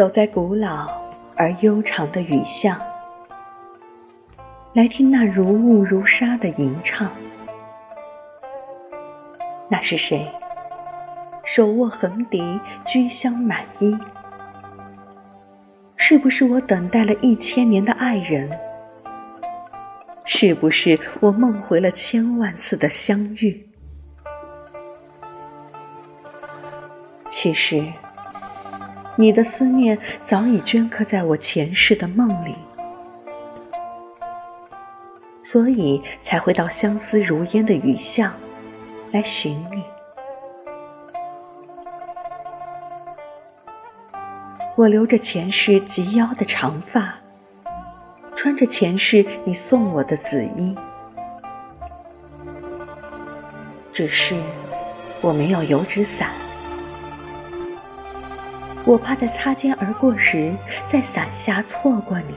走在古老而悠长的雨巷，来听那如雾如纱的吟唱。那是谁？手握横笛，居香满衣。是不是我等待了一千年的爱人？是不是我梦回了千万次的相遇？其实，你的思念早已镌刻在我前世的梦里，所以才会到相思如烟的雨巷来寻你。我留着前世及腰的长发，穿着前世你送我的紫衣，只是我没有油纸伞，我怕在擦肩而过时，在伞下错过你。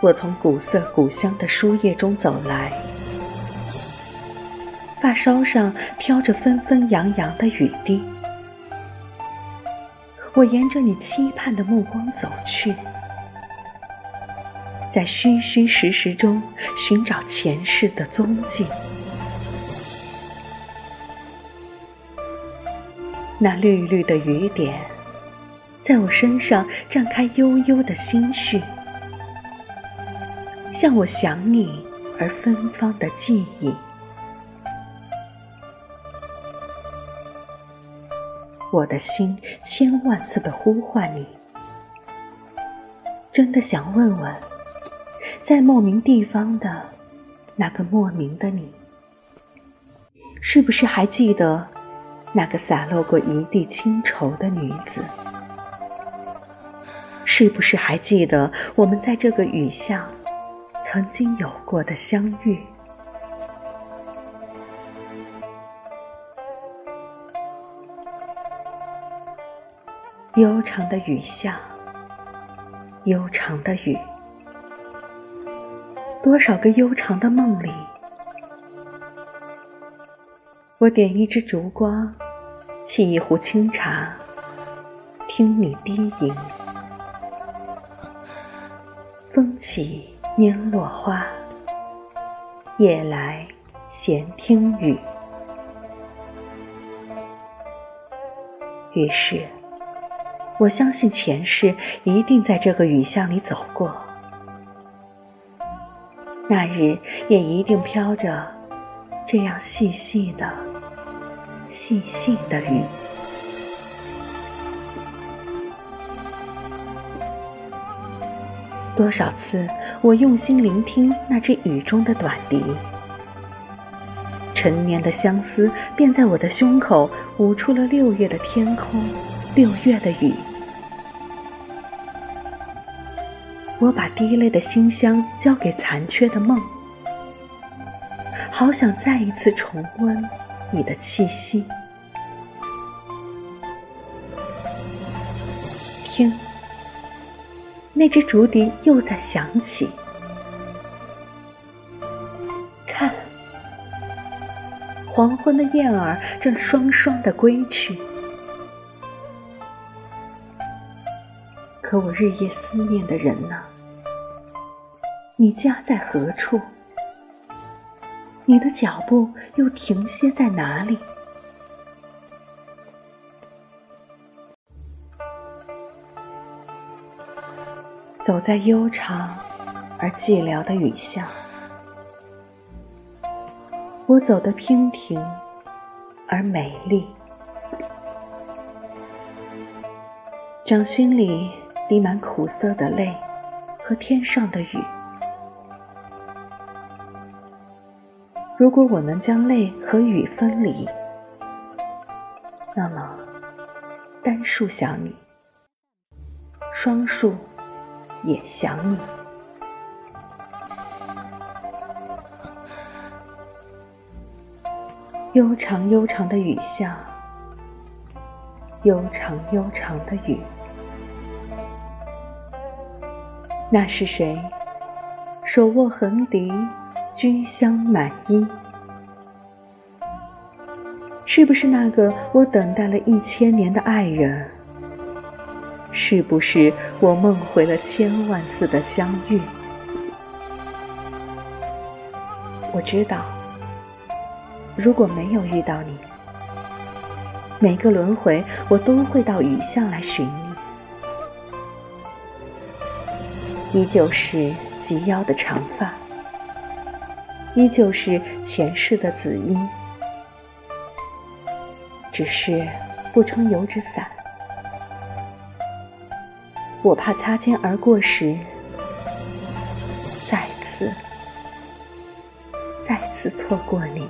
我从古色古香的书页中走来。发梢上飘着纷纷扬扬的雨滴，我沿着你期盼的目光走去，在虚虚实实中寻找前世的踪迹。那绿绿的雨点，在我身上绽开悠悠的心绪，像我想你而芬芳的记忆。我的心千万次的呼唤你，真的想问问，在莫名地方的那个莫名的你，是不是还记得那个洒落过一地清愁的女子？是不是还记得我们在这个雨巷曾经有过的相遇？悠长的雨巷，悠长的雨，多少个悠长的梦里，我点一支烛光，沏一壶清茶，听你低吟。风起拈落花，夜来闲听雨。于是。我相信前世一定在这个雨巷里走过，那日也一定飘着这样细细的、细细的雨。多少次我用心聆听那只雨中的短笛，陈年的相思便在我的胸口舞出了六月的天空，六月的雨。我把滴泪的馨香交给残缺的梦，好想再一次重温你的气息。听，那只竹笛又在响起。看，黄昏的燕儿正双双的归去。可我日夜思念的人呢？你家在何处？你的脚步又停歇在哪里？走在悠长而寂寥的雨巷，我走得娉婷而美丽，掌心里。滴满苦涩的泪和天上的雨。如果我能将泪和雨分离，那么单数想你，双数也想你。悠长悠长的雨巷，悠长悠长的雨。那是谁？手握横笛，居香满衣。是不是那个我等待了一千年的爱人？是不是我梦回了千万次的相遇？我知道，如果没有遇到你，每个轮回我都会到雨巷来寻你。依旧是及腰的长发，依旧是前世的紫衣，只是不撑油纸伞。我怕擦肩而过时，再次、再次错过你。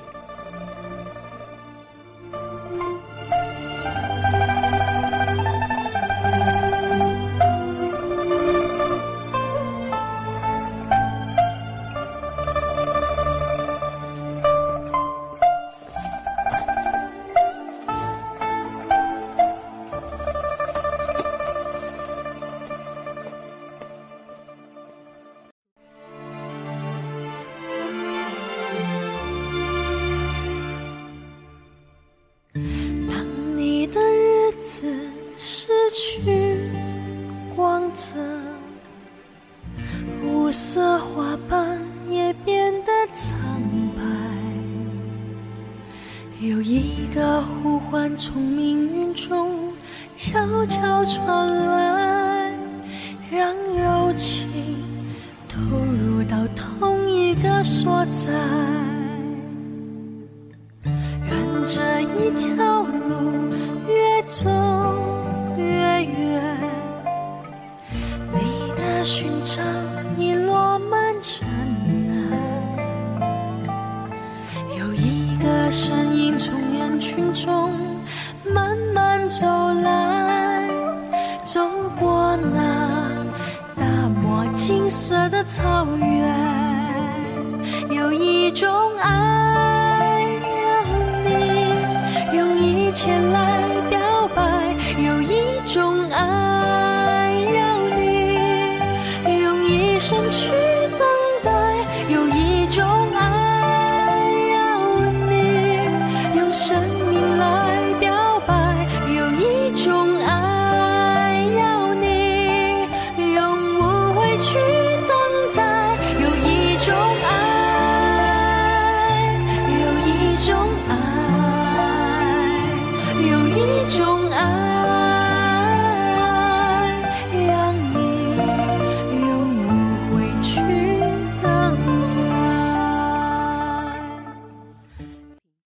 有一个呼唤从命运中悄悄传来，让柔情投入到同一个所在，愿这一条路越走越远，你的寻找。已落满尘埃，有一个身中慢慢走来，走过那大漠金色的草原，有一种爱，让你用一切来。